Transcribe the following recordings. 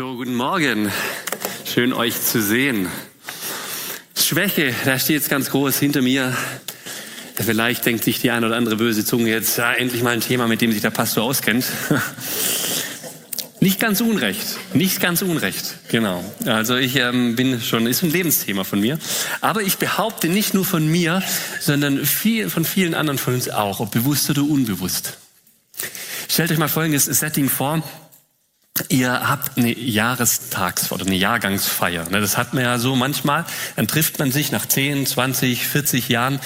So, guten Morgen. Schön euch zu sehen. Schwäche, da steht jetzt ganz groß hinter mir. Vielleicht denkt sich die eine oder andere böse Zunge jetzt, ja, endlich mal ein Thema, mit dem sich der Pastor auskennt. Nicht ganz unrecht, nicht ganz unrecht, genau. Also ich ähm, bin schon, ist ein Lebensthema von mir. Aber ich behaupte nicht nur von mir, sondern viel, von vielen anderen von uns auch, ob bewusst oder unbewusst. Stellt euch mal folgendes Setting vor. Ihr habt eine Jahrestags- oder eine Jahrgangsfeier. Ne? Das hat man ja so manchmal. Dann trifft man sich nach 10, 20, 40 Jahren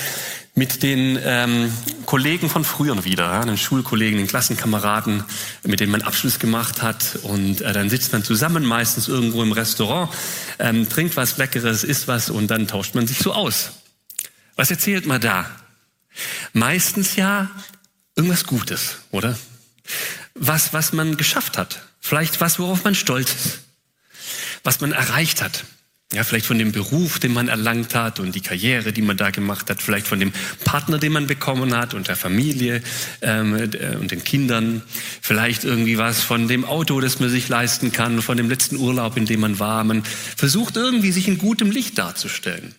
mit den ähm, Kollegen von früher wieder, ja, den Schulkollegen, den Klassenkameraden, mit denen man Abschluss gemacht hat. Und äh, dann sitzt man zusammen, meistens irgendwo im Restaurant, ähm, trinkt was Leckeres, isst was und dann tauscht man sich so aus. Was erzählt man da? Meistens ja irgendwas Gutes, oder? Was, was man geschafft hat. Vielleicht was, worauf man stolz ist. Was man erreicht hat. Ja, vielleicht von dem Beruf, den man erlangt hat und die Karriere, die man da gemacht hat, vielleicht von dem Partner, den man bekommen hat und der Familie ähm, äh, und den Kindern, vielleicht irgendwie was von dem Auto, das man sich leisten kann, von dem letzten Urlaub, in dem man war. Man versucht irgendwie, sich in gutem Licht darzustellen.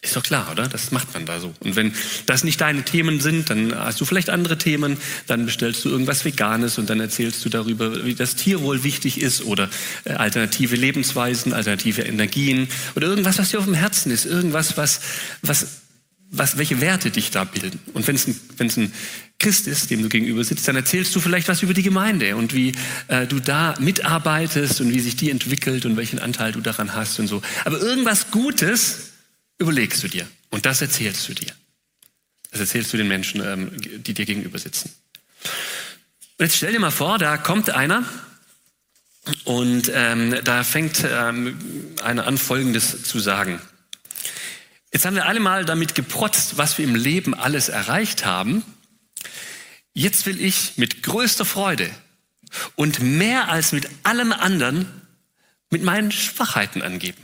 Ist doch klar, oder? Das macht man da so. Und wenn das nicht deine Themen sind, dann hast du vielleicht andere Themen, dann bestellst du irgendwas Veganes und dann erzählst du darüber, wie das Tierwohl wichtig ist oder äh, alternative Lebensweisen, alternative Energien oder irgendwas, was dir auf dem Herzen ist, irgendwas, was, was, was, welche Werte dich da bilden. Und wenn es ein, ein Christ ist, dem du gegenüber sitzt, dann erzählst du vielleicht was über die Gemeinde und wie äh, du da mitarbeitest und wie sich die entwickelt und welchen Anteil du daran hast und so. Aber irgendwas Gutes, überlegst du dir und das erzählst du dir. Das erzählst du den Menschen, ähm, die dir gegenüber sitzen. Und jetzt stell dir mal vor, da kommt einer und ähm, da fängt ähm, einer an, Folgendes zu sagen. Jetzt haben wir alle mal damit geprotzt, was wir im Leben alles erreicht haben. Jetzt will ich mit größter Freude und mehr als mit allem anderen mit meinen Schwachheiten angeben.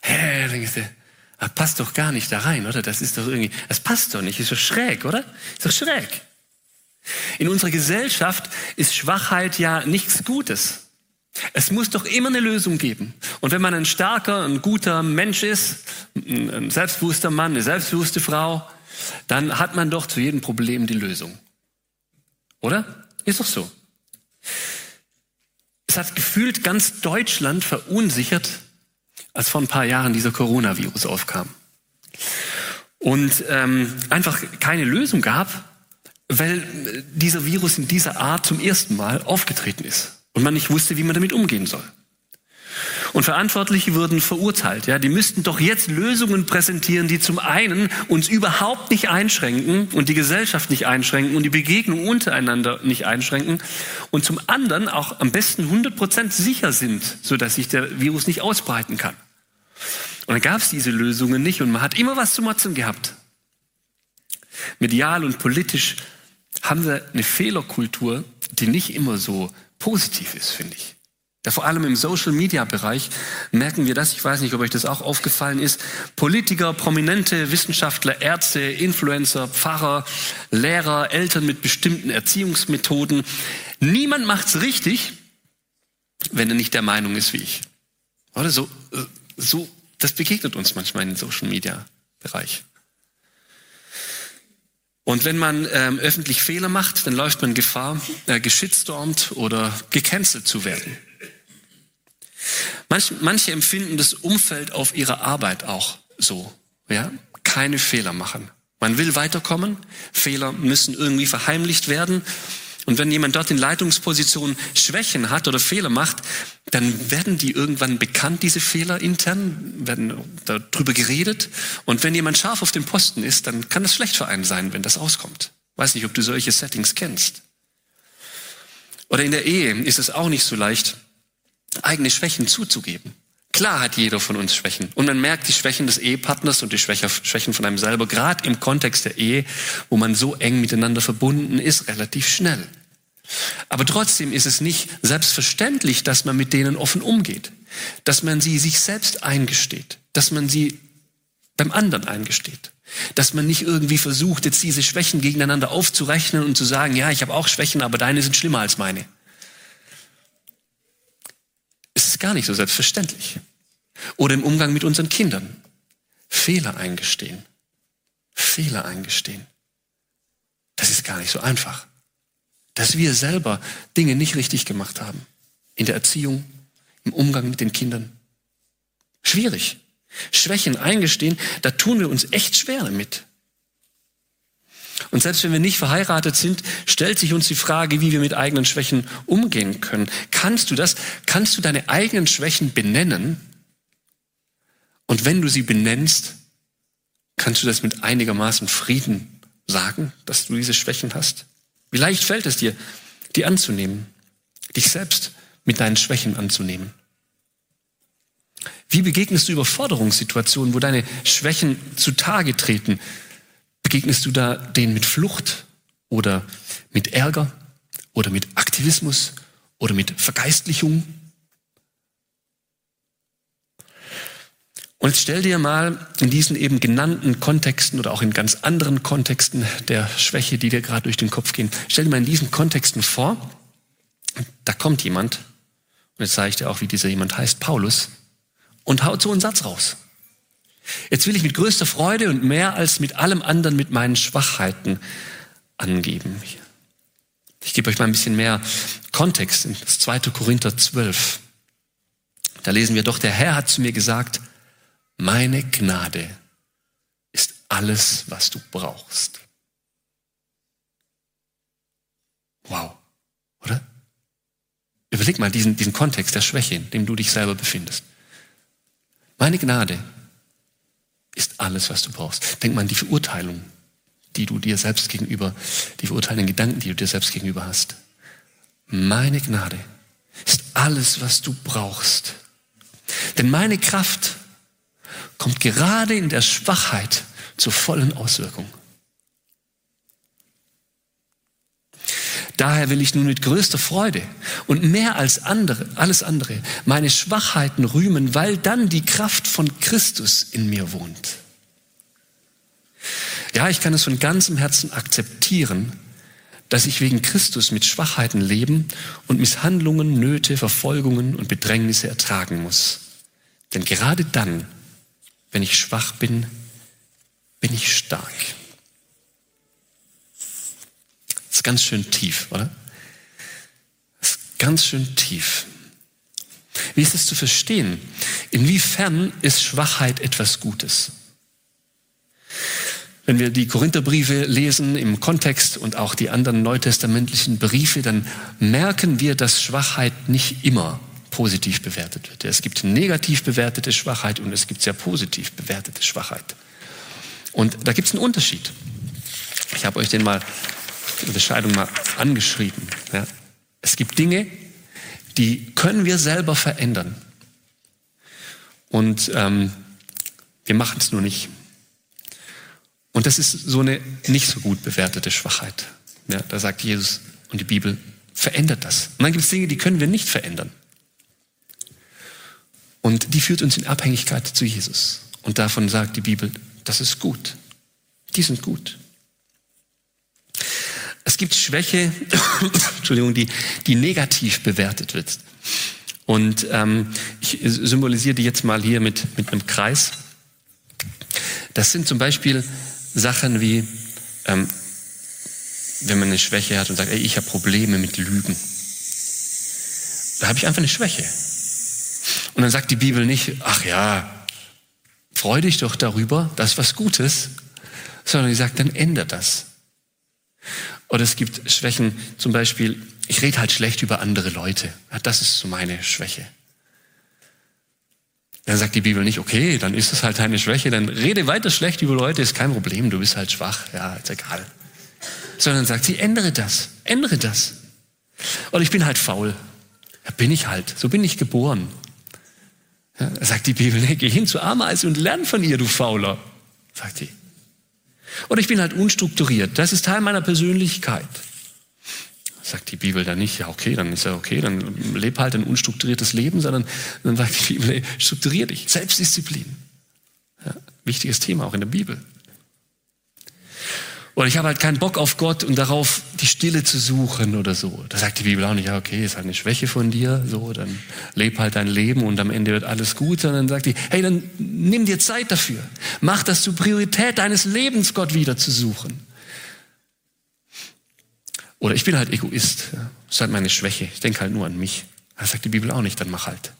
Hä, denkst du, das passt doch gar nicht da rein, oder? Das ist doch irgendwie, das passt doch nicht, ist doch schräg, oder? Ist doch schräg. In unserer Gesellschaft ist Schwachheit ja nichts Gutes. Es muss doch immer eine Lösung geben. Und wenn man ein starker, ein guter Mensch ist, ein selbstbewusster Mann, eine selbstbewusste Frau, dann hat man doch zu jedem Problem die Lösung. Oder? Ist doch so. Es hat gefühlt ganz Deutschland verunsichert, als vor ein paar Jahren dieser Coronavirus aufkam. Und ähm, einfach keine Lösung gab, weil dieser Virus in dieser Art zum ersten Mal aufgetreten ist und man nicht wusste, wie man damit umgehen soll. Und Verantwortliche wurden verurteilt. Ja, die müssten doch jetzt Lösungen präsentieren, die zum einen uns überhaupt nicht einschränken und die Gesellschaft nicht einschränken und die Begegnung untereinander nicht einschränken und zum anderen auch am besten 100 Prozent sicher sind, so dass sich der Virus nicht ausbreiten kann. Und dann gab es diese Lösungen nicht und man hat immer was zu motzen gehabt. Medial und politisch haben wir eine Fehlerkultur, die nicht immer so positiv ist, finde ich. Ja, vor allem im Social-Media-Bereich merken wir das. Ich weiß nicht, ob euch das auch aufgefallen ist. Politiker, prominente Wissenschaftler, Ärzte, Influencer, Pfarrer, Lehrer, Eltern mit bestimmten Erziehungsmethoden. Niemand macht's richtig, wenn er nicht der Meinung ist wie ich. Oder so, so, das begegnet uns manchmal in den Social Media Bereich. Und wenn man ähm, öffentlich Fehler macht, dann läuft man Gefahr, äh, geschitstormt oder gecancelt zu werden. Manch, manche empfinden das Umfeld auf ihrer Arbeit auch so. Ja, keine Fehler machen. Man will weiterkommen. Fehler müssen irgendwie verheimlicht werden. Und wenn jemand dort in Leitungspositionen Schwächen hat oder Fehler macht, dann werden die irgendwann bekannt, diese Fehler intern, werden darüber geredet. Und wenn jemand scharf auf dem Posten ist, dann kann das schlecht für einen sein, wenn das auskommt. Weiß nicht, ob du solche Settings kennst. Oder in der Ehe ist es auch nicht so leicht, eigene Schwächen zuzugeben. Klar hat jeder von uns Schwächen. Und man merkt die Schwächen des Ehepartners und die Schwächen von einem selber, gerade im Kontext der Ehe, wo man so eng miteinander verbunden ist, relativ schnell. Aber trotzdem ist es nicht selbstverständlich, dass man mit denen offen umgeht, dass man sie sich selbst eingesteht, dass man sie beim anderen eingesteht, dass man nicht irgendwie versucht, jetzt diese Schwächen gegeneinander aufzurechnen und zu sagen, ja, ich habe auch Schwächen, aber deine sind schlimmer als meine. Ist es gar nicht so selbstverständlich. Oder im Umgang mit unseren Kindern. Fehler eingestehen. Fehler eingestehen. Das ist gar nicht so einfach. Dass wir selber Dinge nicht richtig gemacht haben. In der Erziehung, im Umgang mit den Kindern. Schwierig. Schwächen eingestehen, da tun wir uns echt schwer damit. Und selbst wenn wir nicht verheiratet sind, stellt sich uns die Frage, wie wir mit eigenen Schwächen umgehen können. Kannst du das? Kannst du deine eigenen Schwächen benennen? Und wenn du sie benennst, kannst du das mit einigermaßen Frieden sagen, dass du diese Schwächen hast? Wie leicht fällt es dir, die anzunehmen, dich selbst mit deinen Schwächen anzunehmen? Wie begegnest du Überforderungssituationen, wo deine Schwächen zutage treten? Begegnest du da denen mit Flucht oder mit Ärger oder mit Aktivismus oder mit Vergeistlichung? Und jetzt stell dir mal in diesen eben genannten Kontexten oder auch in ganz anderen Kontexten der Schwäche, die dir gerade durch den Kopf gehen, stell dir mal in diesen Kontexten vor, da kommt jemand, und jetzt sage ich dir auch, wie dieser jemand heißt, Paulus, und haut so einen Satz raus. Jetzt will ich mit größter Freude und mehr als mit allem anderen mit meinen Schwachheiten angeben. Ich gebe euch mal ein bisschen mehr Kontext in das 2. Korinther 12. Da lesen wir doch, der Herr hat zu mir gesagt, meine Gnade ist alles, was du brauchst. Wow, oder? Überleg mal diesen, diesen Kontext der Schwäche, in dem du dich selber befindest. Meine Gnade ist alles, was du brauchst. Denk mal an die Verurteilung, die du dir selbst gegenüber, die verurteilenden Gedanken, die du dir selbst gegenüber hast. Meine Gnade ist alles, was du brauchst. Denn meine Kraft kommt gerade in der Schwachheit zur vollen Auswirkung. Daher will ich nun mit größter Freude und mehr als andere, alles andere meine Schwachheiten rühmen, weil dann die Kraft von Christus in mir wohnt. Ja, ich kann es von ganzem Herzen akzeptieren, dass ich wegen Christus mit Schwachheiten leben und Misshandlungen, Nöte, Verfolgungen und Bedrängnisse ertragen muss. Denn gerade dann, wenn ich schwach bin, bin ich stark ist ganz schön tief, oder? Das ist ganz schön tief. Wie ist es zu verstehen? Inwiefern ist Schwachheit etwas Gutes? Wenn wir die Korintherbriefe lesen im Kontext und auch die anderen neutestamentlichen Briefe, dann merken wir, dass Schwachheit nicht immer positiv bewertet wird. Es gibt negativ bewertete Schwachheit und es gibt sehr positiv bewertete Schwachheit. Und da gibt es einen Unterschied. Ich habe euch den mal Unterscheidung mal angeschrieben. Ja. Es gibt Dinge, die können wir selber verändern. Und ähm, wir machen es nur nicht. Und das ist so eine nicht so gut bewertete Schwachheit. Ja, da sagt Jesus und die Bibel, verändert das. Und dann gibt es Dinge, die können wir nicht verändern. Und die führt uns in Abhängigkeit zu Jesus. Und davon sagt die Bibel, das ist gut. Die sind gut. Es gibt Schwäche, Entschuldigung, die, die negativ bewertet wird. Und ähm, ich symbolisiere die jetzt mal hier mit, mit einem Kreis. Das sind zum Beispiel Sachen wie, ähm, wenn man eine Schwäche hat und sagt, ey, ich habe Probleme mit Lügen. Da habe ich einfach eine Schwäche. Und dann sagt die Bibel nicht, ach ja, freu dich doch darüber, das ist was Gutes, sondern die sagt, dann ändert das. Oder es gibt Schwächen, zum Beispiel, ich rede halt schlecht über andere Leute. das ist so meine Schwäche. Dann sagt die Bibel nicht, okay, dann ist es halt deine Schwäche, dann rede weiter schlecht über Leute, ist kein Problem, du bist halt schwach, ja, ist egal. Sondern sagt sie, ändere das, ändere das. Oder ich bin halt faul. Ja, bin ich halt, so bin ich geboren. Ja, sagt die Bibel, nee, geh hin zu Ameise und lern von ihr, du Fauler, sagt sie. Oder ich bin halt unstrukturiert. Das ist Teil meiner Persönlichkeit. Sagt die Bibel dann nicht, ja okay, dann ist ja okay, dann lebe halt ein unstrukturiertes Leben, sondern dann sagt die Bibel, strukturier dich. Selbstdisziplin. Ja, wichtiges Thema auch in der Bibel. Oder ich habe halt keinen Bock auf Gott und darauf, die Stille zu suchen oder so. Da sagt die Bibel auch nicht, ja, okay, ist halt eine Schwäche von dir, so, dann leb halt dein Leben und am Ende wird alles gut, sondern sagt die, hey, dann nimm dir Zeit dafür. Mach das zur Priorität deines Lebens, Gott wieder zu suchen. Oder ich bin halt Egoist. Ja. Das ist halt meine Schwäche. Ich denke halt nur an mich. Das sagt die Bibel auch nicht, dann mach halt.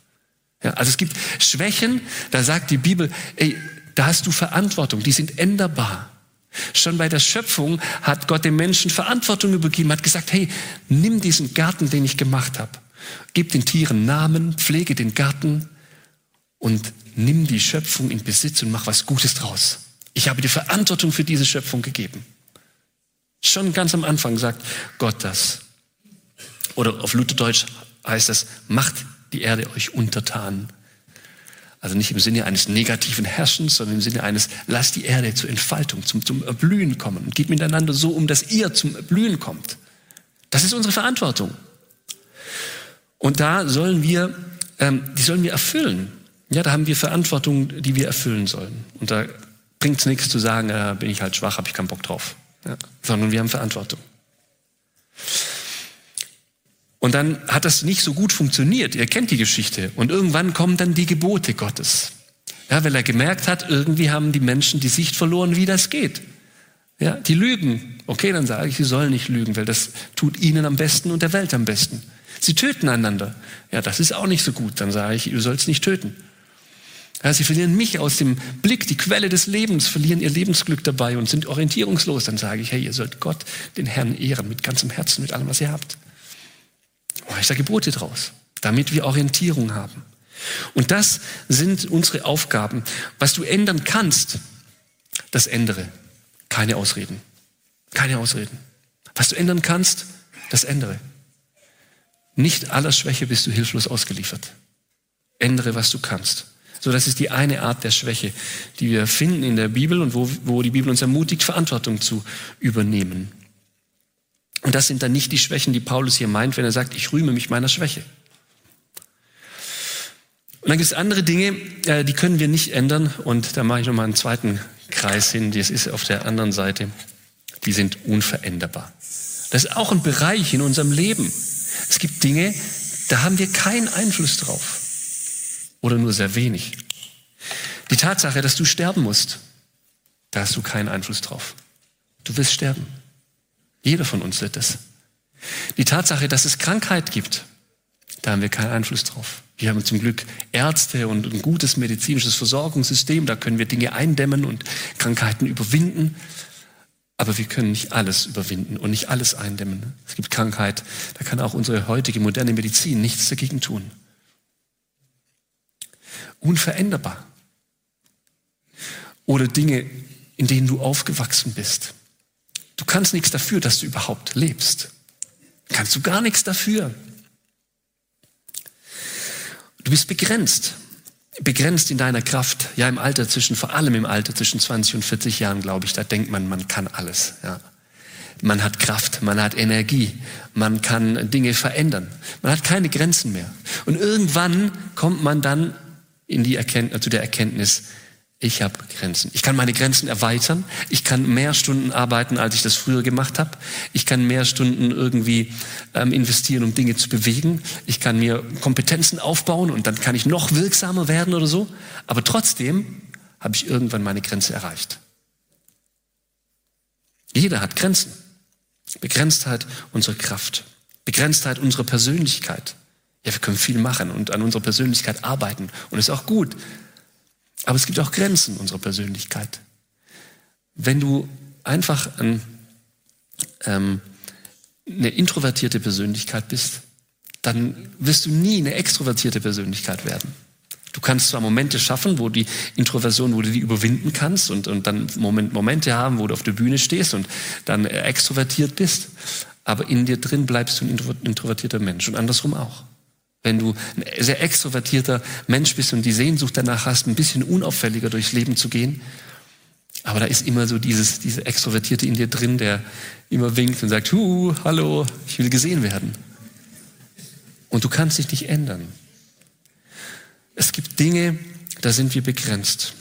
Ja, also es gibt Schwächen, da sagt die Bibel, ey, da hast du Verantwortung, die sind änderbar. Schon bei der Schöpfung hat Gott dem Menschen Verantwortung übergeben, hat gesagt, hey, nimm diesen Garten, den ich gemacht habe, gib den Tieren Namen, pflege den Garten und nimm die Schöpfung in Besitz und mach was Gutes draus. Ich habe dir Verantwortung für diese Schöpfung gegeben. Schon ganz am Anfang sagt Gott das. Oder auf Lutherdeutsch heißt das, macht die Erde euch untertan. Also nicht im Sinne eines negativen Herrschens, sondern im Sinne eines, lasst die Erde zur Entfaltung, zum, zum Erblühen kommen und geht miteinander so um, dass ihr zum Erblühen kommt. Das ist unsere Verantwortung. Und da sollen wir, ähm, die sollen wir erfüllen. Ja, da haben wir Verantwortung, die wir erfüllen sollen. Und da bringt es nichts zu sagen, äh, bin ich halt schwach, habe ich keinen Bock drauf. Ja, sondern wir haben Verantwortung. Und dann hat das nicht so gut funktioniert. Ihr kennt die Geschichte. Und irgendwann kommen dann die Gebote Gottes. Ja, weil er gemerkt hat, irgendwie haben die Menschen die Sicht verloren, wie das geht. Ja, die lügen. Okay, dann sage ich, sie sollen nicht lügen, weil das tut ihnen am besten und der Welt am besten. Sie töten einander. Ja, das ist auch nicht so gut. Dann sage ich, du sollst nicht töten. Ja, sie verlieren mich aus dem Blick, die Quelle des Lebens, verlieren ihr Lebensglück dabei und sind orientierungslos. Dann sage ich, hey, ihr sollt Gott, den Herrn ehren, mit ganzem Herzen, mit allem, was ihr habt mache ich da Gebote draus, damit wir Orientierung haben. Und das sind unsere Aufgaben. Was du ändern kannst, das ändere. Keine Ausreden. Keine Ausreden. Was du ändern kannst, das ändere. Nicht aller Schwäche bist du hilflos ausgeliefert. Ändere, was du kannst. So, das ist die eine Art der Schwäche, die wir finden in der Bibel und wo, wo die Bibel uns ermutigt, Verantwortung zu übernehmen. Und das sind dann nicht die Schwächen, die Paulus hier meint, wenn er sagt, ich rühme mich meiner Schwäche. Und dann gibt es andere Dinge, äh, die können wir nicht ändern. Und da mache ich nochmal einen zweiten Kreis hin. Das ist auf der anderen Seite. Die sind unveränderbar. Das ist auch ein Bereich in unserem Leben. Es gibt Dinge, da haben wir keinen Einfluss drauf. Oder nur sehr wenig. Die Tatsache, dass du sterben musst, da hast du keinen Einfluss drauf. Du wirst sterben. Jeder von uns wird es. Die Tatsache, dass es Krankheit gibt, da haben wir keinen Einfluss drauf. Wir haben zum Glück Ärzte und ein gutes medizinisches Versorgungssystem, da können wir Dinge eindämmen und Krankheiten überwinden. Aber wir können nicht alles überwinden und nicht alles eindämmen. Es gibt Krankheit, da kann auch unsere heutige moderne Medizin nichts dagegen tun. Unveränderbar. Oder Dinge, in denen du aufgewachsen bist. Du kannst nichts dafür, dass du überhaupt lebst. Kannst du gar nichts dafür. Du bist begrenzt. Begrenzt in deiner Kraft. Ja, im Alter zwischen, vor allem im Alter zwischen 20 und 40 Jahren, glaube ich, da denkt man, man kann alles. Ja. Man hat Kraft, man hat Energie, man kann Dinge verändern. Man hat keine Grenzen mehr. Und irgendwann kommt man dann in die Erkenntnis, zu der Erkenntnis, ich habe Grenzen. Ich kann meine Grenzen erweitern. Ich kann mehr Stunden arbeiten, als ich das früher gemacht habe. Ich kann mehr Stunden irgendwie ähm, investieren, um Dinge zu bewegen. Ich kann mir Kompetenzen aufbauen und dann kann ich noch wirksamer werden oder so. Aber trotzdem habe ich irgendwann meine Grenze erreicht. Jeder hat Grenzen. Begrenztheit unserer Kraft. Begrenztheit unserer Persönlichkeit. Ja, wir können viel machen und an unserer Persönlichkeit arbeiten. Und ist auch gut. Aber es gibt auch Grenzen unserer Persönlichkeit. Wenn du einfach ein, ähm, eine introvertierte Persönlichkeit bist, dann wirst du nie eine extrovertierte Persönlichkeit werden. Du kannst zwar Momente schaffen, wo die Introversion, wo du die überwinden kannst und, und dann Moment, Momente haben, wo du auf der Bühne stehst und dann extrovertiert bist, aber in dir drin bleibst du ein introvertierter Mensch und andersrum auch. Wenn du ein sehr extrovertierter Mensch bist und die Sehnsucht danach hast, ein bisschen unauffälliger durchs Leben zu gehen, aber da ist immer so dieses, diese Extrovertierte in dir drin, der immer winkt und sagt, Hu, hallo, ich will gesehen werden. Und du kannst dich nicht ändern. Es gibt Dinge, da sind wir begrenzt.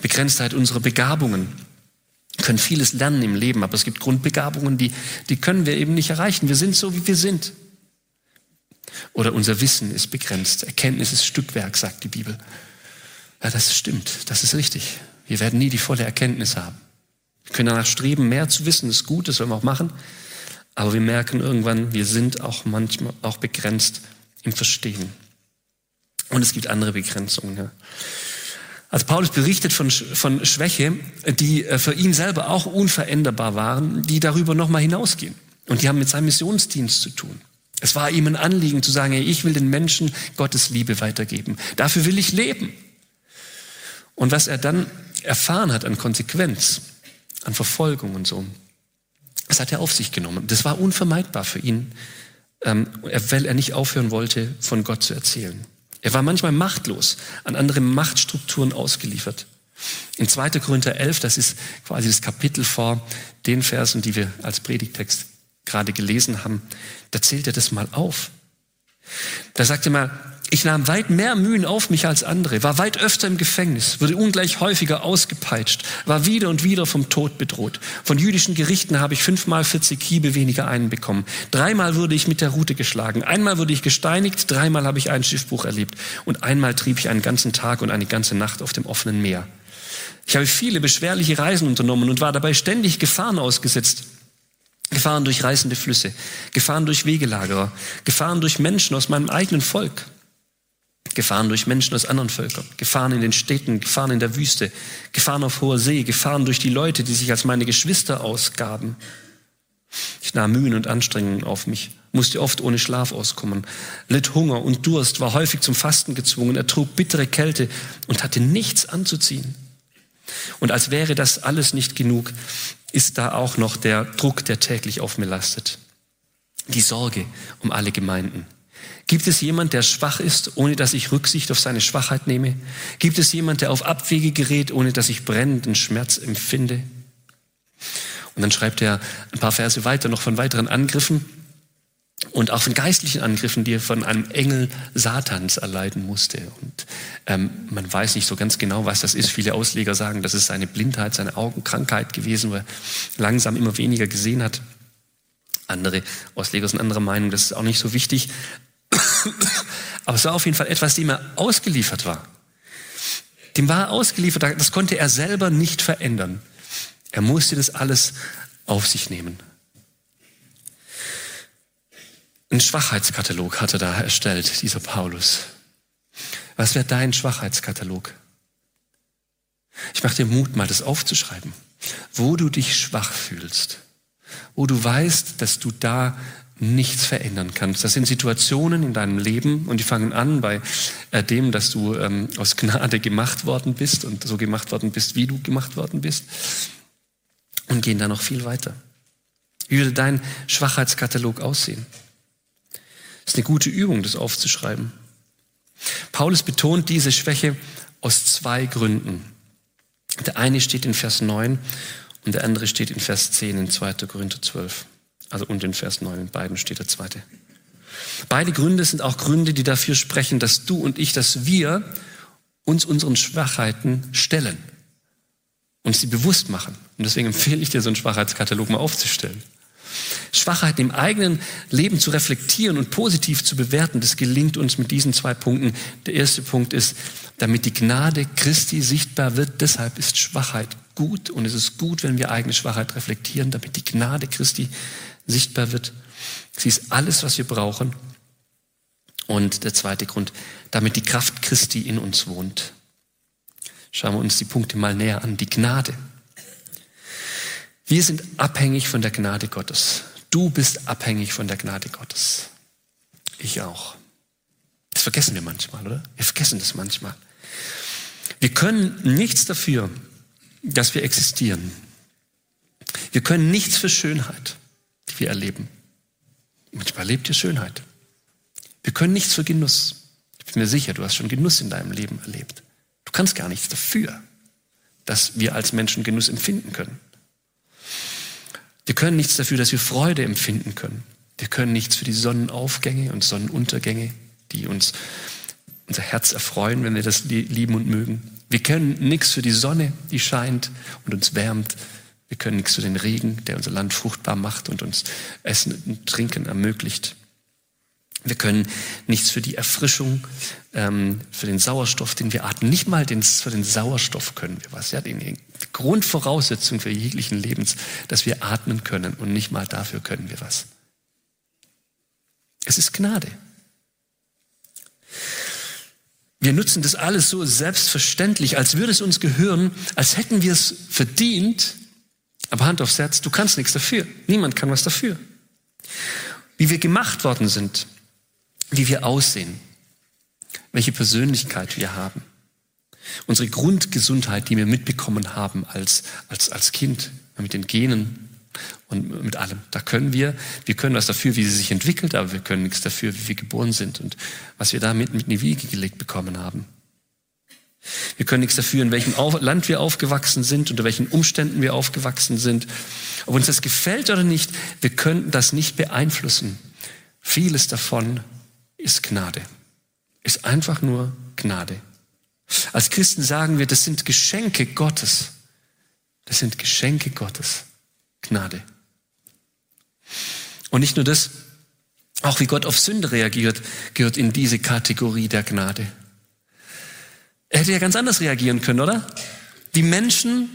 Begrenztheit unserer Begabungen. können vieles lernen im Leben, aber es gibt Grundbegabungen, die, die können wir eben nicht erreichen. Wir sind so, wie wir sind. Oder unser Wissen ist begrenzt. Erkenntnis ist Stückwerk, sagt die Bibel. Ja, das stimmt. Das ist richtig. Wir werden nie die volle Erkenntnis haben. Wir können danach streben, mehr zu wissen. Das ist gut, das sollen wir auch machen. Aber wir merken irgendwann, wir sind auch manchmal auch begrenzt im Verstehen. Und es gibt andere Begrenzungen. Ja. Also Paulus berichtet von, von Schwäche, die äh, für ihn selber auch unveränderbar waren, die darüber nochmal hinausgehen. Und die haben mit seinem Missionsdienst zu tun. Es war ihm ein Anliegen zu sagen, ich will den Menschen Gottes Liebe weitergeben. Dafür will ich leben. Und was er dann erfahren hat an Konsequenz, an Verfolgung und so, das hat er auf sich genommen. Das war unvermeidbar für ihn, ähm, weil er nicht aufhören wollte, von Gott zu erzählen. Er war manchmal machtlos, an andere Machtstrukturen ausgeliefert. In 2. Korinther 11, das ist quasi das Kapitel vor den Versen, die wir als Predigtext gerade gelesen haben, da zählt er das mal auf. Da sagt er mal, ich nahm weit mehr Mühen auf mich als andere, war weit öfter im Gefängnis, wurde ungleich häufiger ausgepeitscht, war wieder und wieder vom Tod bedroht. Von jüdischen Gerichten habe ich fünfmal 40 Hiebe weniger einen bekommen. Dreimal wurde ich mit der Rute geschlagen, einmal wurde ich gesteinigt, dreimal habe ich einen Schiffbruch erlebt und einmal trieb ich einen ganzen Tag und eine ganze Nacht auf dem offenen Meer. Ich habe viele beschwerliche Reisen unternommen und war dabei ständig Gefahren ausgesetzt. Gefahren durch reißende Flüsse, Gefahren durch Wegelagerer, Gefahren durch Menschen aus meinem eigenen Volk, Gefahren durch Menschen aus anderen Völkern, Gefahren in den Städten, Gefahren in der Wüste, Gefahren auf hoher See, Gefahren durch die Leute, die sich als meine Geschwister ausgaben. Ich nahm Mühen und Anstrengungen auf mich, musste oft ohne Schlaf auskommen, litt Hunger und Durst, war häufig zum Fasten gezwungen, ertrug bittere Kälte und hatte nichts anzuziehen. Und als wäre das alles nicht genug, ist da auch noch der Druck, der täglich auf mir lastet. Die Sorge um alle Gemeinden. Gibt es jemand, der schwach ist, ohne dass ich Rücksicht auf seine Schwachheit nehme? Gibt es jemand, der auf Abwege gerät, ohne dass ich brennenden Schmerz empfinde? Und dann schreibt er ein paar Verse weiter noch von weiteren Angriffen und auch von geistlichen Angriffen, die er von einem Engel Satans erleiden musste. Und ähm, man weiß nicht so ganz genau, was das ist. Viele Ausleger sagen, das ist seine Blindheit, seine Augenkrankheit gewesen, wo er langsam immer weniger gesehen hat. Andere Ausleger sind anderer Meinung, das ist auch nicht so wichtig. Aber es war auf jeden Fall etwas, dem er ausgeliefert war. Dem war er ausgeliefert, das konnte er selber nicht verändern. Er musste das alles auf sich nehmen. Ein Schwachheitskatalog hat er da erstellt, dieser Paulus. Was wäre dein Schwachheitskatalog? Ich mache dir Mut, mal das aufzuschreiben. Wo du dich schwach fühlst, wo du weißt, dass du da nichts verändern kannst. Das sind Situationen in deinem Leben und die fangen an bei äh, dem, dass du ähm, aus Gnade gemacht worden bist und so gemacht worden bist, wie du gemacht worden bist und gehen da noch viel weiter. Wie würde dein Schwachheitskatalog aussehen? Das ist eine gute Übung, das aufzuschreiben. Paulus betont diese Schwäche aus zwei Gründen. Der eine steht in Vers 9 und der andere steht in Vers 10 in 2. Korinther 12. Also und in Vers 9, in beiden steht der zweite. Beide Gründe sind auch Gründe, die dafür sprechen, dass du und ich, dass wir uns unseren Schwachheiten stellen und sie bewusst machen. Und deswegen empfehle ich dir, so einen Schwachheitskatalog mal aufzustellen. Schwachheiten im eigenen Leben zu reflektieren und positiv zu bewerten, das gelingt uns mit diesen zwei Punkten. Der erste Punkt ist, damit die Gnade Christi sichtbar wird. Deshalb ist Schwachheit gut und es ist gut, wenn wir eigene Schwachheit reflektieren, damit die Gnade Christi sichtbar wird. Sie ist alles, was wir brauchen. Und der zweite Grund, damit die Kraft Christi in uns wohnt. Schauen wir uns die Punkte mal näher an. Die Gnade. Wir sind abhängig von der Gnade Gottes. Du bist abhängig von der Gnade Gottes. Ich auch. Das vergessen wir manchmal, oder? Wir vergessen das manchmal. Wir können nichts dafür, dass wir existieren. Wir können nichts für Schönheit die wir erleben. Manchmal erlebt ihr Schönheit. Wir können nichts für Genuss. Ich bin mir sicher, du hast schon Genuss in deinem Leben erlebt. Du kannst gar nichts dafür, dass wir als Menschen Genuss empfinden können. Wir können nichts dafür, dass wir Freude empfinden können. Wir können nichts für die Sonnenaufgänge und Sonnenuntergänge, die uns unser Herz erfreuen, wenn wir das lieben und mögen. Wir können nichts für die Sonne, die scheint und uns wärmt. Wir können nichts für den Regen, der unser Land fruchtbar macht und uns Essen und Trinken ermöglicht. Wir können nichts für die Erfrischung, ähm, für den Sauerstoff, den wir atmen. Nicht mal den, für den Sauerstoff können wir was. Ja, die, die Grundvoraussetzung für jeglichen Lebens, dass wir atmen können. Und nicht mal dafür können wir was. Es ist Gnade. Wir nutzen das alles so selbstverständlich, als würde es uns gehören, als hätten wir es verdient. Aber Hand aufs Herz, du kannst nichts dafür. Niemand kann was dafür. Wie wir gemacht worden sind, wie wir aussehen, welche Persönlichkeit wir haben, unsere Grundgesundheit, die wir mitbekommen haben als, als, als Kind, mit den Genen und mit allem. Da können wir, wir können was dafür, wie sie sich entwickelt, aber wir können nichts dafür, wie wir geboren sind und was wir damit mit in die Wiege gelegt bekommen haben. Wir können nichts dafür, in welchem Land wir aufgewachsen sind, unter welchen Umständen wir aufgewachsen sind. Ob uns das gefällt oder nicht, wir könnten das nicht beeinflussen. Vieles davon ist Gnade. Ist einfach nur Gnade. Als Christen sagen wir, das sind Geschenke Gottes. Das sind Geschenke Gottes. Gnade. Und nicht nur das, auch wie Gott auf Sünde reagiert, gehört in diese Kategorie der Gnade. Er hätte ja ganz anders reagieren können, oder? Die Menschen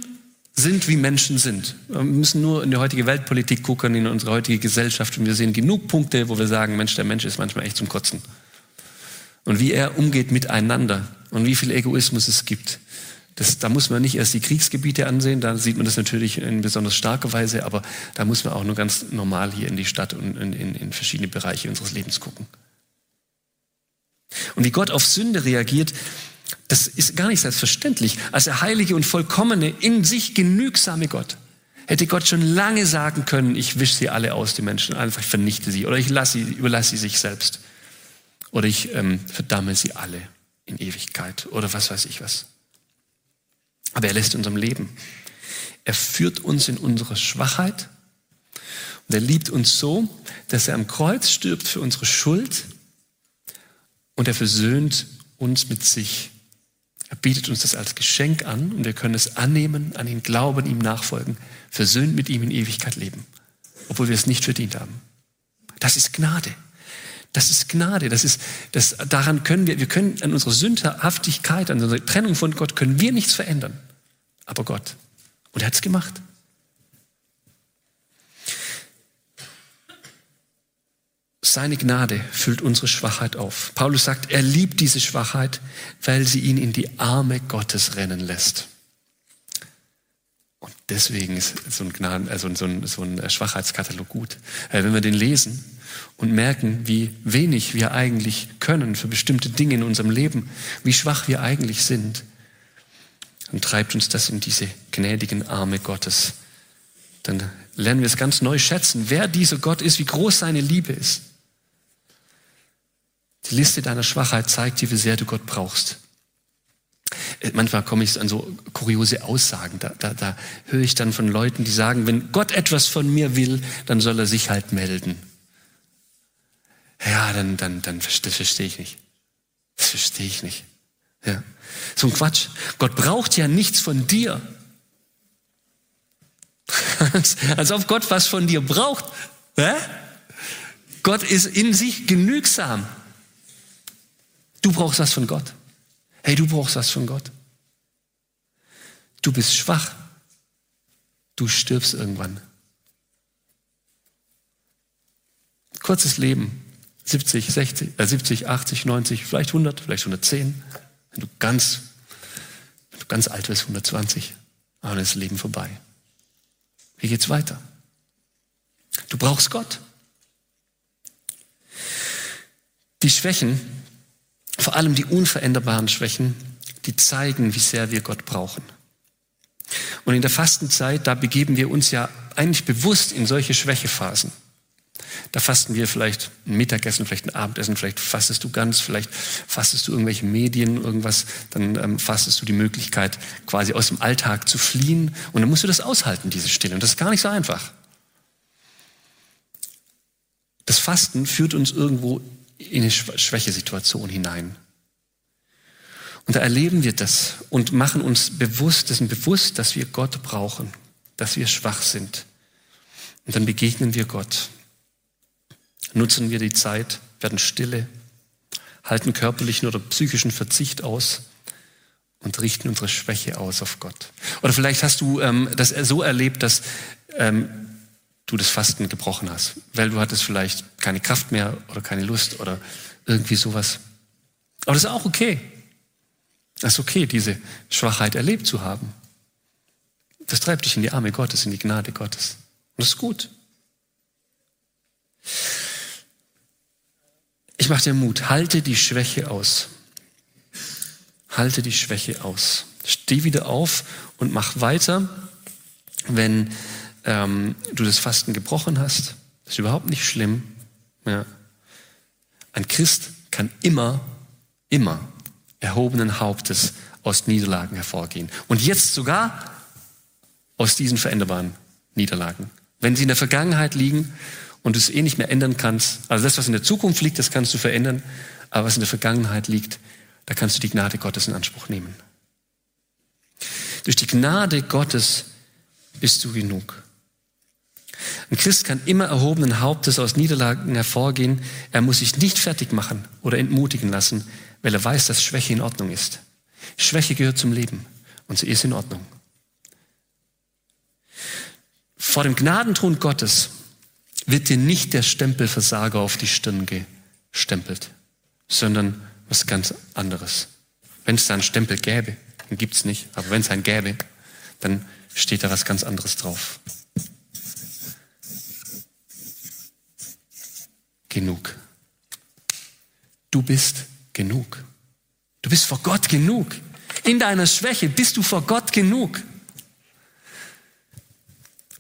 sind, wie Menschen sind. Wir müssen nur in die heutige Weltpolitik gucken, in unsere heutige Gesellschaft und wir sehen genug Punkte, wo wir sagen, Mensch, der Mensch ist manchmal echt zum Kotzen. Und wie er umgeht miteinander und wie viel Egoismus es gibt. Das, da muss man nicht erst die Kriegsgebiete ansehen, da sieht man das natürlich in besonders starker Weise, aber da muss man auch nur ganz normal hier in die Stadt und in, in, in verschiedene Bereiche unseres Lebens gucken. Und wie Gott auf Sünde reagiert, das ist gar nicht selbstverständlich. Als der heilige und vollkommene, in sich genügsame Gott hätte Gott schon lange sagen können, ich wische sie alle aus, die Menschen, einfach vernichte sie. Oder ich lasse sie, überlasse sie sich selbst. Oder ich ähm, verdamme sie alle in Ewigkeit. Oder was weiß ich was. Aber er lässt uns am Leben. Er führt uns in unsere Schwachheit. Und er liebt uns so, dass er am Kreuz stirbt für unsere Schuld. Und er versöhnt uns mit sich er bietet uns das als Geschenk an und wir können es annehmen, an ihn glauben, ihm nachfolgen, versöhnt mit ihm in Ewigkeit leben, obwohl wir es nicht verdient haben. Das ist Gnade. Das ist Gnade. Das ist, das, daran können wir, wir können an unserer Sündhaftigkeit, an unserer Trennung von Gott, können wir nichts verändern. Aber Gott. Und er hat es gemacht. Seine Gnade füllt unsere Schwachheit auf. Paulus sagt, er liebt diese Schwachheit, weil sie ihn in die Arme Gottes rennen lässt. Und deswegen ist so ein, Gnaden, also so ein, so ein Schwachheitskatalog gut. Wenn wir den lesen und merken, wie wenig wir eigentlich können für bestimmte Dinge in unserem Leben, wie schwach wir eigentlich sind, dann treibt uns das in diese gnädigen Arme Gottes. Dann lernen wir es ganz neu schätzen, wer dieser Gott ist, wie groß seine Liebe ist. Die Liste deiner Schwachheit zeigt dir, wie sehr du Gott brauchst. Äh, manchmal komme ich an so kuriose Aussagen. Da, da, da höre ich dann von Leuten, die sagen, wenn Gott etwas von mir will, dann soll er sich halt melden. Ja, dann, dann, dann das verstehe ich nicht. Das verstehe ich nicht. Ja. So ein Quatsch. Gott braucht ja nichts von dir. Als ob Gott was von dir braucht. Hä? Gott ist in sich genügsam. Du brauchst was von Gott. Hey, du brauchst was von Gott. Du bist schwach. Du stirbst irgendwann. Kurzes Leben. 70, 60, äh 70, 80, 90, vielleicht 100, vielleicht 110. Wenn du ganz, wenn du ganz alt bist, 120. Aber dann ist das Leben vorbei. Wie geht's weiter? Du brauchst Gott. Die Schwächen, vor allem die unveränderbaren Schwächen, die zeigen, wie sehr wir Gott brauchen. Und in der Fastenzeit, da begeben wir uns ja eigentlich bewusst in solche Schwächephasen. Da fasten wir vielleicht ein Mittagessen, vielleicht ein Abendessen, vielleicht fastest du ganz, vielleicht fastest du irgendwelche Medien, irgendwas, dann ähm, fastest du die Möglichkeit, quasi aus dem Alltag zu fliehen. Und dann musst du das aushalten, diese Stille. Und das ist gar nicht so einfach. Das Fasten führt uns irgendwo in eine Schwächesituation hinein. Und da erleben wir das und machen uns bewusst, dessen bewusst, dass wir Gott brauchen. dass wir schwach sind. Und dann begegnen wir Gott. Nutzen wir die Zeit, werden stille, halten körperlichen oder psychischen Verzicht aus und richten unsere Schwäche aus auf Gott. Oder vielleicht hast du ähm, das so erlebt, dass ähm, du das Fasten gebrochen hast, weil du hattest vielleicht keine Kraft mehr oder keine Lust oder irgendwie sowas. Aber das ist auch okay. Das ist okay, diese Schwachheit erlebt zu haben. Das treibt dich in die Arme Gottes, in die Gnade Gottes. Und das ist gut. Ich mache dir Mut, halte die Schwäche aus. Halte die Schwäche aus. Steh wieder auf und mach weiter, wenn ähm, du das Fasten gebrochen hast. Das ist überhaupt nicht schlimm. Ja. Ein Christ kann immer, immer erhobenen Hauptes aus Niederlagen hervorgehen. Und jetzt sogar aus diesen veränderbaren Niederlagen. Wenn sie in der Vergangenheit liegen und du es eh nicht mehr ändern kannst, also das, was in der Zukunft liegt, das kannst du verändern, aber was in der Vergangenheit liegt, da kannst du die Gnade Gottes in Anspruch nehmen. Durch die Gnade Gottes bist du genug. Ein Christ kann immer erhobenen Hauptes aus Niederlagen hervorgehen. Er muss sich nicht fertig machen oder entmutigen lassen, weil er weiß, dass Schwäche in Ordnung ist. Schwäche gehört zum Leben und sie ist in Ordnung. Vor dem Gnadenthron Gottes wird dir nicht der Stempel Versager auf die Stirn gestempelt, sondern was ganz anderes. Wenn es da einen Stempel gäbe, dann gibt es nicht, aber wenn es einen gäbe, dann steht da was ganz anderes drauf. Genug. Du bist genug. Du bist vor Gott genug. In deiner Schwäche bist du vor Gott genug.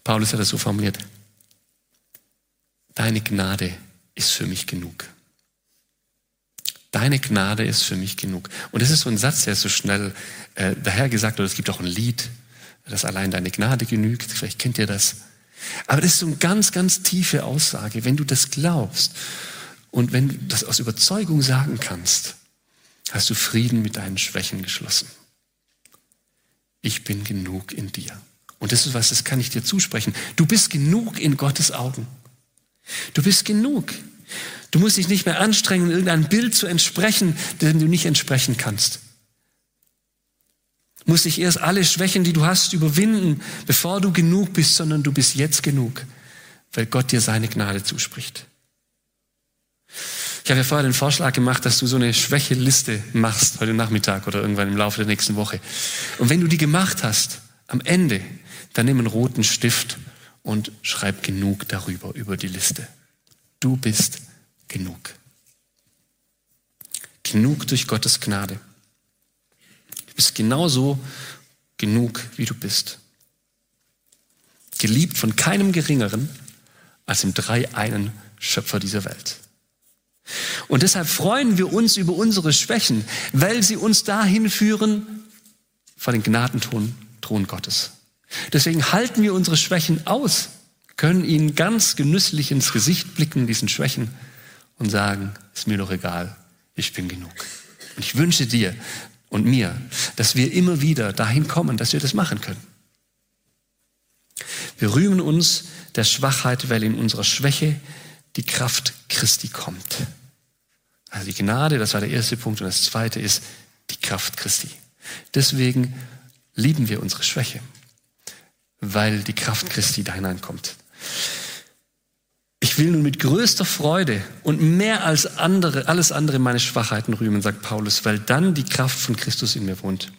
Paulus hat das so formuliert. Deine Gnade ist für mich genug. Deine Gnade ist für mich genug. Und das ist so ein Satz, der ist so schnell äh, dahergesagt, oder es gibt auch ein Lied, das allein deine Gnade genügt. Vielleicht kennt ihr das. Aber das ist so eine ganz, ganz tiefe Aussage. Wenn du das glaubst und wenn du das aus Überzeugung sagen kannst, hast du Frieden mit deinen Schwächen geschlossen. Ich bin genug in dir. Und das ist was, das kann ich dir zusprechen. Du bist genug in Gottes Augen. Du bist genug. Du musst dich nicht mehr anstrengen, irgendein Bild zu entsprechen, dem du nicht entsprechen kannst. Musst dich erst alle Schwächen, die du hast, überwinden, bevor du genug bist, sondern du bist jetzt genug, weil Gott dir seine Gnade zuspricht. Ich habe ja vorher den Vorschlag gemacht, dass du so eine Schwächeliste machst heute Nachmittag oder irgendwann im Laufe der nächsten Woche. Und wenn du die gemacht hast, am Ende, dann nimm einen roten Stift und schreib genug darüber, über die Liste. Du bist genug. Genug durch Gottes Gnade. Bist genauso genug, wie du bist. Geliebt von keinem Geringeren als dem drei einen Schöpfer dieser Welt. Und deshalb freuen wir uns über unsere Schwächen, weil sie uns dahin führen vor den Gnadenthron Thron Gottes. Deswegen halten wir unsere Schwächen aus, können ihnen ganz genüsslich ins Gesicht blicken, diesen Schwächen, und sagen, ist mir doch egal, ich bin genug. Und ich wünsche dir und mir, dass wir immer wieder dahin kommen, dass wir das machen können. Wir rühmen uns der Schwachheit, weil in unserer Schwäche die Kraft Christi kommt. Also die Gnade, das war der erste Punkt. Und das zweite ist die Kraft Christi. Deswegen lieben wir unsere Schwäche weil die Kraft Christi da hineinkommt. Ich will nun mit größter Freude und mehr als andere, alles andere meine Schwachheiten rühmen, sagt Paulus, weil dann die Kraft von Christus in mir wohnt.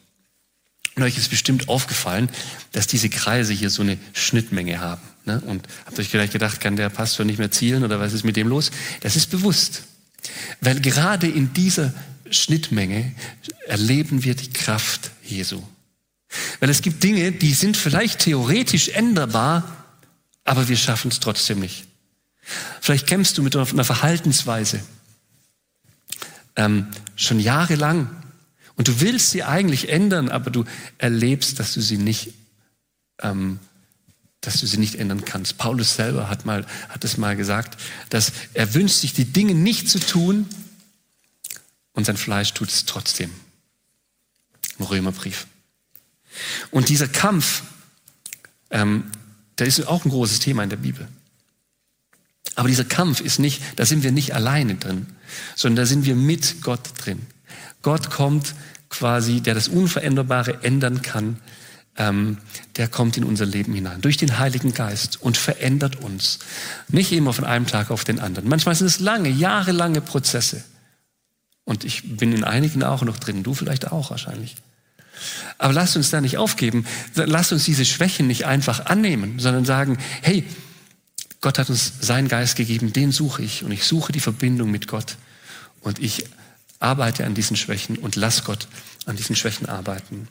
Und euch ist bestimmt aufgefallen, dass diese Kreise hier so eine Schnittmenge haben. Ne? Und habt euch vielleicht gedacht, kann der Pastor nicht mehr zielen oder was ist mit dem los? Das ist bewusst. Weil gerade in dieser Schnittmenge erleben wir die Kraft Jesu. Weil es gibt Dinge, die sind vielleicht theoretisch änderbar, aber wir schaffen es trotzdem nicht. Vielleicht kämpfst du mit einer Verhaltensweise ähm, schon jahrelang und du willst sie eigentlich ändern, aber du erlebst, dass du sie nicht, ähm, dass du sie nicht ändern kannst. Paulus selber hat mal, hat es mal gesagt, dass er wünscht sich die Dinge nicht zu tun und sein Fleisch tut es trotzdem. Im Römerbrief. Und dieser Kampf, Ähm, da ist auch ein großes Thema in der Bibel. Aber dieser Kampf ist nicht, da sind wir nicht alleine drin, sondern da sind wir mit Gott drin. Gott kommt quasi, der das Unveränderbare ändern kann, ähm, der kommt in unser Leben hinein durch den Heiligen Geist und verändert uns. Nicht immer von einem Tag auf den anderen. Manchmal sind es lange, jahrelange Prozesse. Und ich bin in einigen auch noch drin, du vielleicht auch wahrscheinlich. Aber lasst uns da nicht aufgeben. Lasst uns diese Schwächen nicht einfach annehmen, sondern sagen, hey, Gott hat uns seinen Geist gegeben, den suche ich und ich suche die Verbindung mit Gott und ich arbeite an diesen Schwächen und lass Gott an diesen Schwächen arbeiten.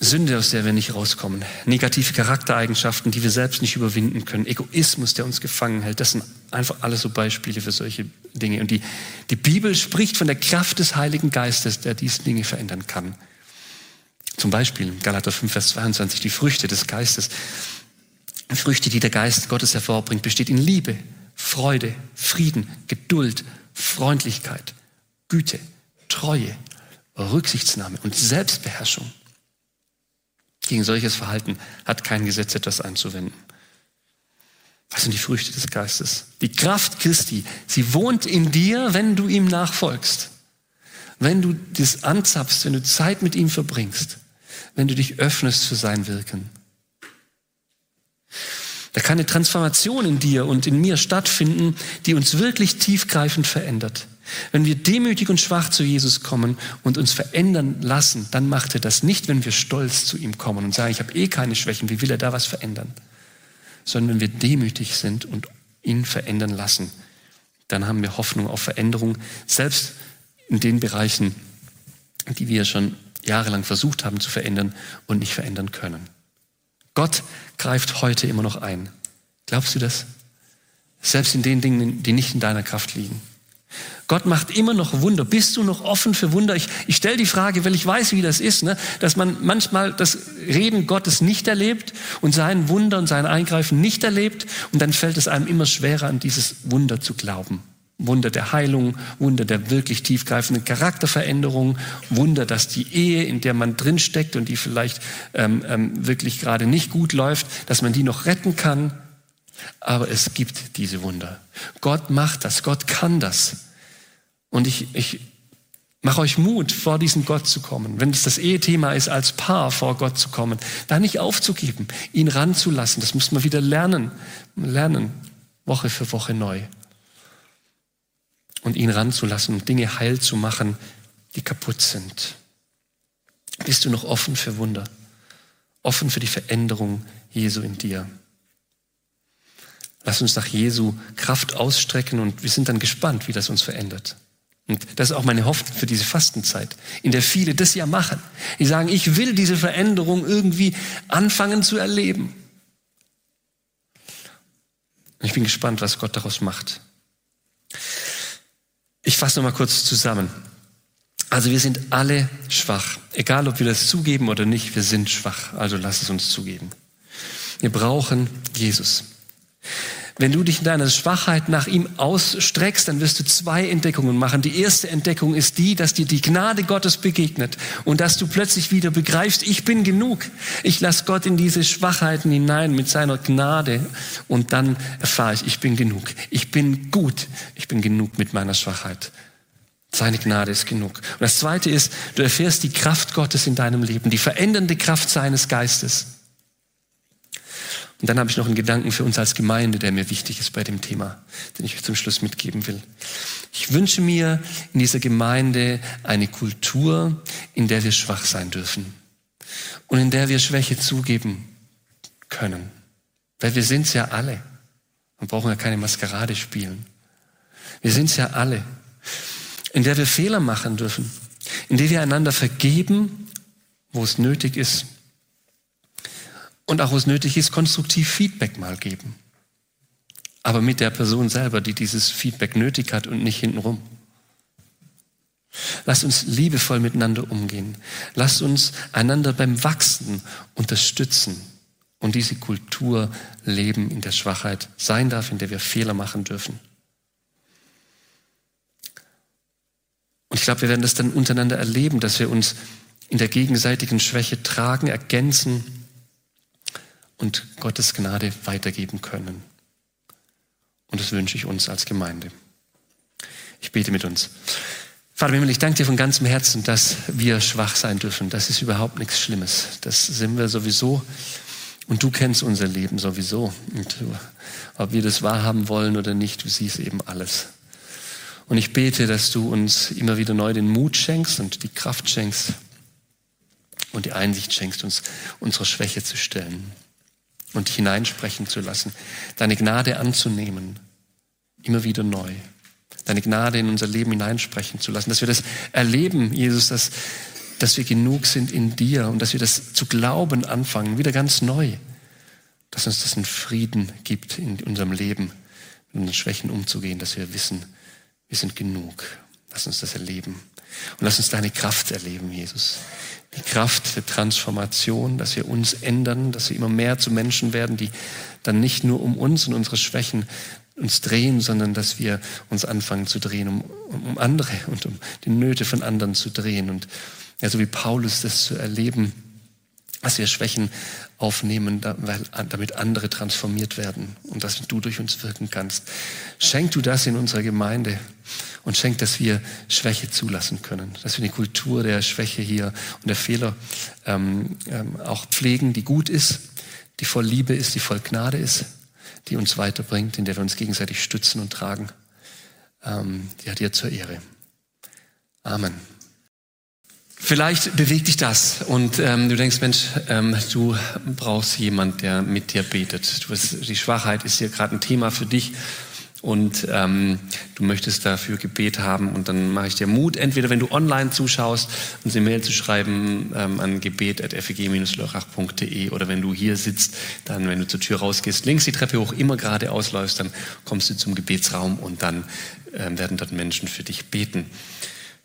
Sünde, aus der wir nicht rauskommen, negative Charaktereigenschaften, die wir selbst nicht überwinden können, Egoismus, der uns gefangen hält, das sind einfach alles so Beispiele für solche Dinge. Und die, die Bibel spricht von der Kraft des Heiligen Geistes, der diese Dinge verändern kann. Zum Beispiel Galater 5, Vers 22, die Früchte des Geistes. Früchte, die der Geist Gottes hervorbringt, besteht in Liebe, Freude, Frieden, Geduld, Freundlichkeit, Güte, Treue, Rücksichtsnahme und Selbstbeherrschung. Gegen solches Verhalten hat kein Gesetz etwas einzuwenden. Was sind die Früchte des Geistes? Die Kraft Christi, sie wohnt in dir, wenn du ihm nachfolgst. Wenn du das anzapfst, wenn du Zeit mit ihm verbringst, wenn du dich öffnest für sein Wirken. Da kann eine Transformation in dir und in mir stattfinden, die uns wirklich tiefgreifend verändert. Wenn wir demütig und schwach zu Jesus kommen und uns verändern lassen, dann macht er das nicht, wenn wir stolz zu ihm kommen und sagen, ich habe eh keine Schwächen, wie will er da was verändern? Sondern wenn wir demütig sind und ihn verändern lassen, dann haben wir Hoffnung auf Veränderung, selbst in den Bereichen, die wir schon jahrelang versucht haben zu verändern und nicht verändern können. Gott greift heute immer noch ein. Glaubst du das? Selbst in den Dingen, die nicht in deiner Kraft liegen. Gott macht immer noch Wunder. Bist du noch offen für Wunder? Ich, ich stelle die Frage, weil ich weiß, wie das ist, ne? dass man manchmal das Reden Gottes nicht erlebt und sein Wunder und sein Eingreifen nicht erlebt und dann fällt es einem immer schwerer, an dieses Wunder zu glauben. Wunder der Heilung, Wunder der wirklich tiefgreifenden Charakterveränderung, Wunder, dass die Ehe, in der man drinsteckt und die vielleicht ähm, ähm, wirklich gerade nicht gut läuft, dass man die noch retten kann. Aber es gibt diese Wunder. Gott macht das, Gott kann das. Und ich, ich mache euch Mut, vor diesen Gott zu kommen. Wenn es das Ehethema ist, als Paar vor Gott zu kommen, da nicht aufzugeben, ihn ranzulassen. Das muss man wieder lernen. Lernen, Woche für Woche neu. Und ihn ranzulassen und Dinge heil zu machen, die kaputt sind. Bist du noch offen für Wunder? Offen für die Veränderung Jesu in dir? Lass uns nach Jesu Kraft ausstrecken und wir sind dann gespannt, wie das uns verändert. Und das ist auch meine Hoffnung für diese Fastenzeit, in der viele das ja machen. Die sagen, ich will diese Veränderung irgendwie anfangen zu erleben. Ich bin gespannt, was Gott daraus macht. Ich fasse noch mal kurz zusammen. Also wir sind alle schwach. Egal, ob wir das zugeben oder nicht, wir sind schwach. Also lass es uns zugeben. Wir brauchen Jesus. Wenn du dich in deiner Schwachheit nach ihm ausstreckst, dann wirst du zwei Entdeckungen machen. Die erste Entdeckung ist die, dass dir die Gnade Gottes begegnet und dass du plötzlich wieder begreifst, ich bin genug. Ich lasse Gott in diese Schwachheiten hinein mit seiner Gnade und dann erfahre ich, ich bin genug. Ich bin gut. Ich bin genug mit meiner Schwachheit. Seine Gnade ist genug. Und das zweite ist, du erfährst die Kraft Gottes in deinem Leben, die verändernde Kraft seines Geistes. Und dann habe ich noch einen Gedanken für uns als Gemeinde, der mir wichtig ist bei dem Thema, den ich zum Schluss mitgeben will. Ich wünsche mir in dieser Gemeinde eine Kultur, in der wir schwach sein dürfen und in der wir Schwäche zugeben können. Weil wir sind es ja alle. Wir brauchen ja keine Maskerade spielen. Wir sind es ja alle. In der wir Fehler machen dürfen. In der wir einander vergeben, wo es nötig ist und auch, wo es nötig ist, konstruktiv Feedback mal geben. Aber mit der Person selber, die dieses Feedback nötig hat und nicht hintenrum. Lasst uns liebevoll miteinander umgehen. Lasst uns einander beim Wachsen unterstützen und diese Kultur leben, in der Schwachheit sein darf, in der wir Fehler machen dürfen. Und ich glaube, wir werden das dann untereinander erleben, dass wir uns in der gegenseitigen Schwäche tragen, ergänzen und Gottes Gnade weitergeben können. Und das wünsche ich uns als Gemeinde. Ich bete mit uns. Vater Himmel, ich danke dir von ganzem Herzen, dass wir schwach sein dürfen. Das ist überhaupt nichts Schlimmes. Das sind wir sowieso. Und du kennst unser Leben sowieso. Und ob wir das wahrhaben wollen oder nicht, du siehst eben alles. Und ich bete, dass du uns immer wieder neu den Mut schenkst und die Kraft schenkst und die Einsicht schenkst, uns unserer Schwäche zu stellen und dich hineinsprechen zu lassen, deine Gnade anzunehmen, immer wieder neu deine Gnade in unser Leben hineinsprechen zu lassen, dass wir das erleben, Jesus, dass, dass wir genug sind in dir und dass wir das zu glauben anfangen, wieder ganz neu, dass uns das einen Frieden gibt in unserem Leben, mit unseren Schwächen umzugehen, dass wir wissen, wir sind genug. Lass uns das erleben. Und lass uns deine Kraft erleben, Jesus. Die Kraft der Transformation, dass wir uns ändern, dass wir immer mehr zu Menschen werden, die dann nicht nur um uns und unsere Schwächen uns drehen, sondern dass wir uns anfangen zu drehen, um, um andere und um die Nöte von anderen zu drehen. Und ja, so wie Paulus das zu erleben, dass wir Schwächen aufnehmen, damit andere transformiert werden und dass du durch uns wirken kannst. Schenk du das in unserer Gemeinde und schenk, dass wir Schwäche zulassen können, dass wir die Kultur der Schwäche hier und der Fehler ähm, ähm, auch pflegen, die gut ist, die voll Liebe ist, die voll Gnade ist die uns weiterbringt, in der wir uns gegenseitig stützen und tragen. Ähm, ja, dir zur Ehre. Amen. Vielleicht bewegt dich das und ähm, du denkst, Mensch, ähm, du brauchst jemand, der mit dir betet. Du bist, die Schwachheit ist hier gerade ein Thema für dich und ähm, du möchtest dafür Gebet haben und dann mache ich dir Mut, entweder wenn du online zuschaust, uns eine Mail zu schreiben ähm, an gebet.feg-lörrach.de oder wenn du hier sitzt, dann, wenn du zur Tür rausgehst, links die Treppe hoch, immer gerade ausläufst, dann kommst du zum Gebetsraum und dann ähm, werden dort Menschen für dich beten.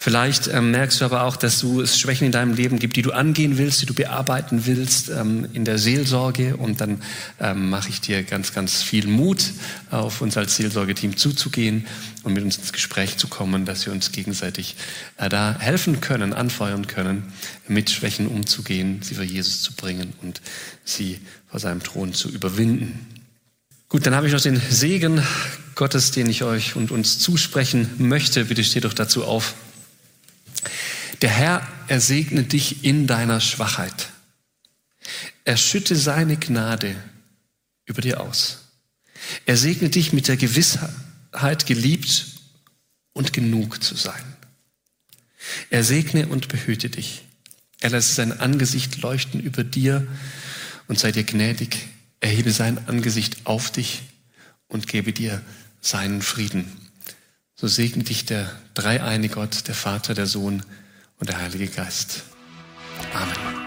Vielleicht ähm, merkst du aber auch, dass du es Schwächen in deinem Leben gibt, die du angehen willst, die du bearbeiten willst ähm, in der Seelsorge. Und dann ähm, mache ich dir ganz, ganz viel Mut, auf uns als Seelsorgeteam zuzugehen und mit uns ins Gespräch zu kommen, dass wir uns gegenseitig äh, da helfen können, anfeuern können, mit Schwächen umzugehen, sie vor Jesus zu bringen und sie vor seinem Thron zu überwinden. Gut, dann habe ich noch den Segen Gottes, den ich euch und uns zusprechen möchte. Bitte steht doch dazu auf. Der Herr, er segne dich in deiner Schwachheit. Er schütte seine Gnade über dir aus. Er segne dich mit der Gewissheit, geliebt und genug zu sein. Er segne und behüte dich. Er lässt sein Angesicht leuchten über dir und sei dir gnädig. Erhebe sein Angesicht auf dich und gebe dir seinen Frieden. So segne dich der dreieine Gott, der Vater, der Sohn und der Heilige Geist. Amen.